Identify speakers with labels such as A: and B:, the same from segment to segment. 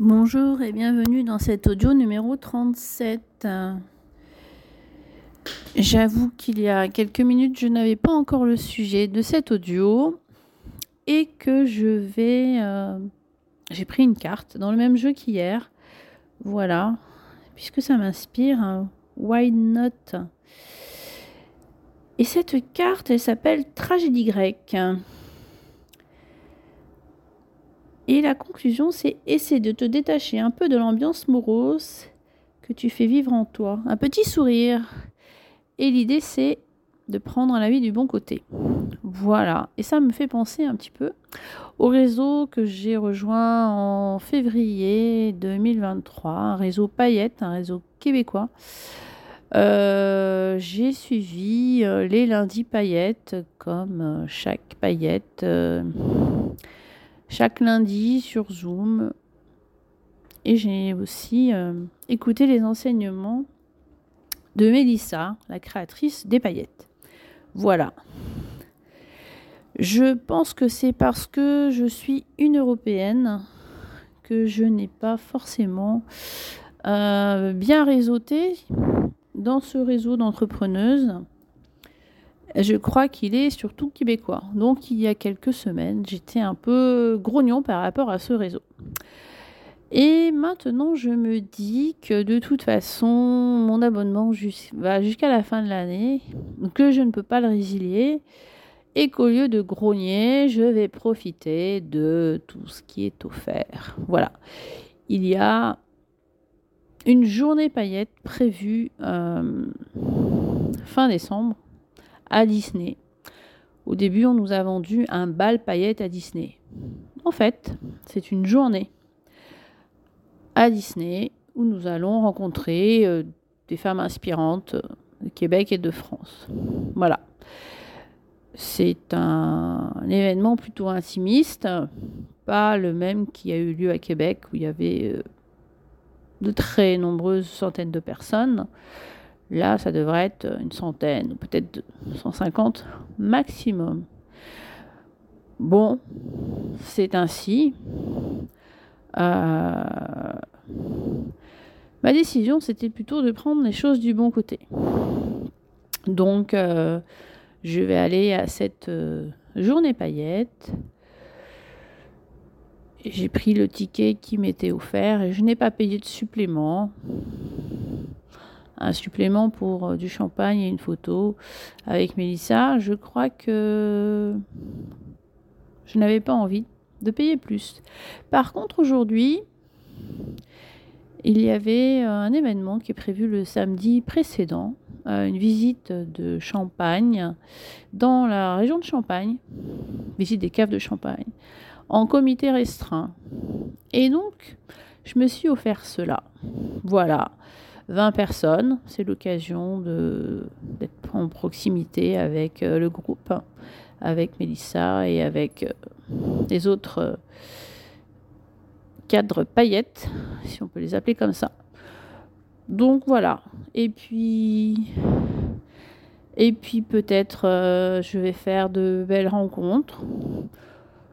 A: Bonjour et bienvenue dans cet audio numéro 37. J'avoue qu'il y a quelques minutes, je n'avais pas encore le sujet de cet audio et que je vais... euh, J'ai pris une carte dans le même jeu qu'hier. Voilà. Puisque ça m'inspire, hein, why not? Et cette carte, elle s'appelle Tragédie grecque. Et la conclusion, c'est essayer de te détacher un peu de l'ambiance morose que tu fais vivre en toi. Un petit sourire. Et l'idée, c'est de prendre la vie du bon côté. Voilà. Et ça me fait penser un petit peu au réseau que j'ai rejoint en février 2023, un réseau paillette, un réseau québécois. Euh, j'ai suivi euh, les lundis paillettes, comme euh, chaque paillette. Chaque lundi sur Zoom. Et j'ai aussi euh, écouté les enseignements de Mélissa, la créatrice des paillettes. Voilà. Je pense que c'est parce que je suis une Européenne que je n'ai pas forcément euh, bien réseauté dans ce réseau d'entrepreneuses. Je crois qu'il est surtout québécois. Donc il y a quelques semaines, j'étais un peu grognon par rapport à ce réseau. Et maintenant, je me dis que de toute façon, mon abonnement va jusqu'à la fin de l'année, que je ne peux pas le résilier, et qu'au lieu de grogner, je vais profiter de tout ce qui est offert. Voilà. Il y a une journée paillette prévue euh, fin décembre Disney. Au début, on nous a vendu un bal paillette à Disney. En fait, c'est une journée à Disney où nous allons rencontrer euh, des femmes inspirantes euh, de Québec et de France. Voilà. C'est un, un événement plutôt intimiste, pas le même qui a eu lieu à Québec où il y avait euh, de très nombreuses centaines de personnes. Là, ça devrait être une centaine, peut-être 150 maximum. Bon, c'est ainsi. Euh, Ma décision, c'était plutôt de prendre les choses du bon côté. Donc, euh, je vais aller à cette euh, journée paillette. J'ai pris le ticket qui m'était offert et je n'ai pas payé de supplément un supplément pour euh, du champagne et une photo avec Mélissa, je crois que je n'avais pas envie de payer plus. Par contre, aujourd'hui, il y avait euh, un événement qui est prévu le samedi précédent, euh, une visite de Champagne dans la région de Champagne, visite des caves de Champagne, en comité restreint. Et donc, je me suis offert cela. Voilà. 20 personnes. C'est l'occasion d'être en proximité avec euh, le groupe, avec Mélissa et avec euh, les autres euh, cadres paillettes, si on peut les appeler comme ça. Donc voilà. Et puis, et puis peut-être je vais faire de belles rencontres.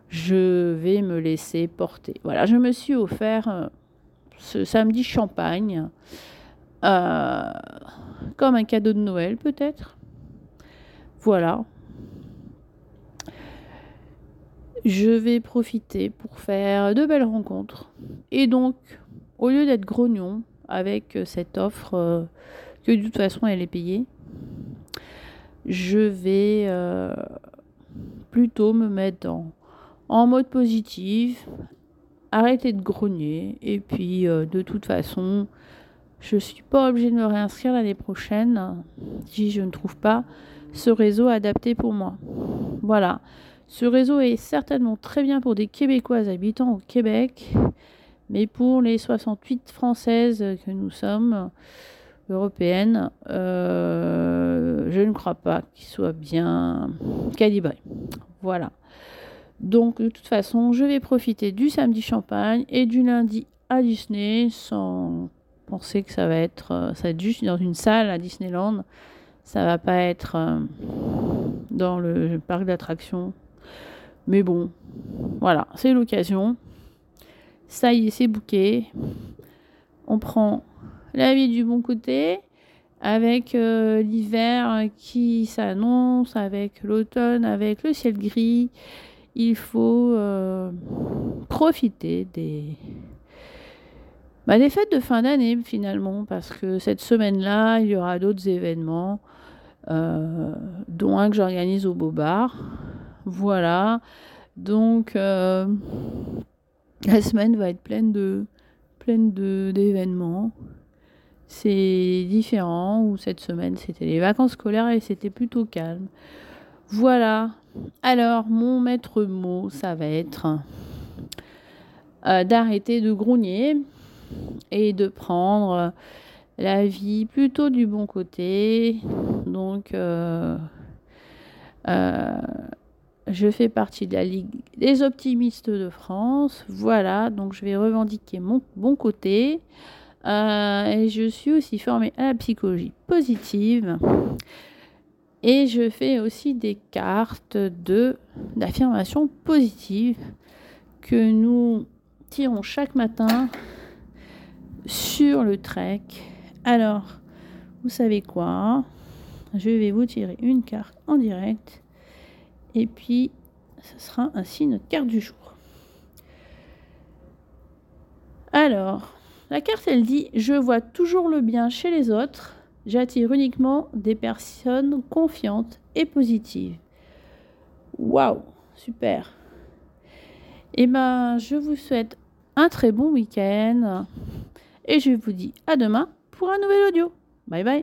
A: Je vais me laisser porter. Voilà, je me suis offert ce samedi champagne. Euh, comme un cadeau de Noël peut-être. Voilà. Je vais profiter pour faire de belles rencontres. Et donc, au lieu d'être grognon avec cette offre euh, que de toute façon elle est payée, je vais euh, plutôt me mettre en, en mode positif, arrêter de grogner et puis de toute façon je ne suis pas obligée de me réinscrire l'année prochaine si je ne trouve pas ce réseau adapté pour moi. Voilà. Ce réseau est certainement très bien pour des Québécoises habitant au Québec, mais pour les 68 Françaises que nous sommes, européennes, euh, je ne crois pas qu'il soit bien calibré. Voilà. Donc, de toute façon, je vais profiter du samedi champagne et du lundi à Disney sans penser que ça va être, euh, ça va juste dans une salle à Disneyland. Ça va pas être euh, dans le parc d'attractions. Mais bon, voilà, c'est l'occasion. Ça y est, c'est bouqué. On prend la vie du bon côté avec euh, l'hiver qui s'annonce, avec l'automne, avec le ciel gris. Il faut profiter des, bah, des fêtes de fin d'année finalement, parce que cette semaine-là, il y aura d'autres événements, euh, dont un que j'organise au Bobard. Voilà. Donc, la semaine va être pleine de pleine d'événements. C'est différent, cette semaine c'était les vacances scolaires et c'était plutôt calme. Voilà. Alors, mon maître mot, ça va être euh, d'arrêter de grogner et de prendre la vie plutôt du bon côté. Donc, euh, euh, je fais partie de la Ligue des optimistes de France. Voilà, donc je vais revendiquer mon bon côté. Euh, et je suis aussi formée à la psychologie positive. Et je fais aussi des cartes de d'affirmation positive que nous tirons chaque matin sur le trek. Alors, vous savez quoi? Je vais vous tirer une carte en direct. Et puis, ce sera ainsi notre carte du jour. Alors, la carte, elle dit Je vois toujours le bien chez les autres. J'attire uniquement des personnes confiantes et positives. Waouh, super. Eh ben, je vous souhaite un très bon week-end et je vous dis à demain pour un nouvel audio. Bye bye.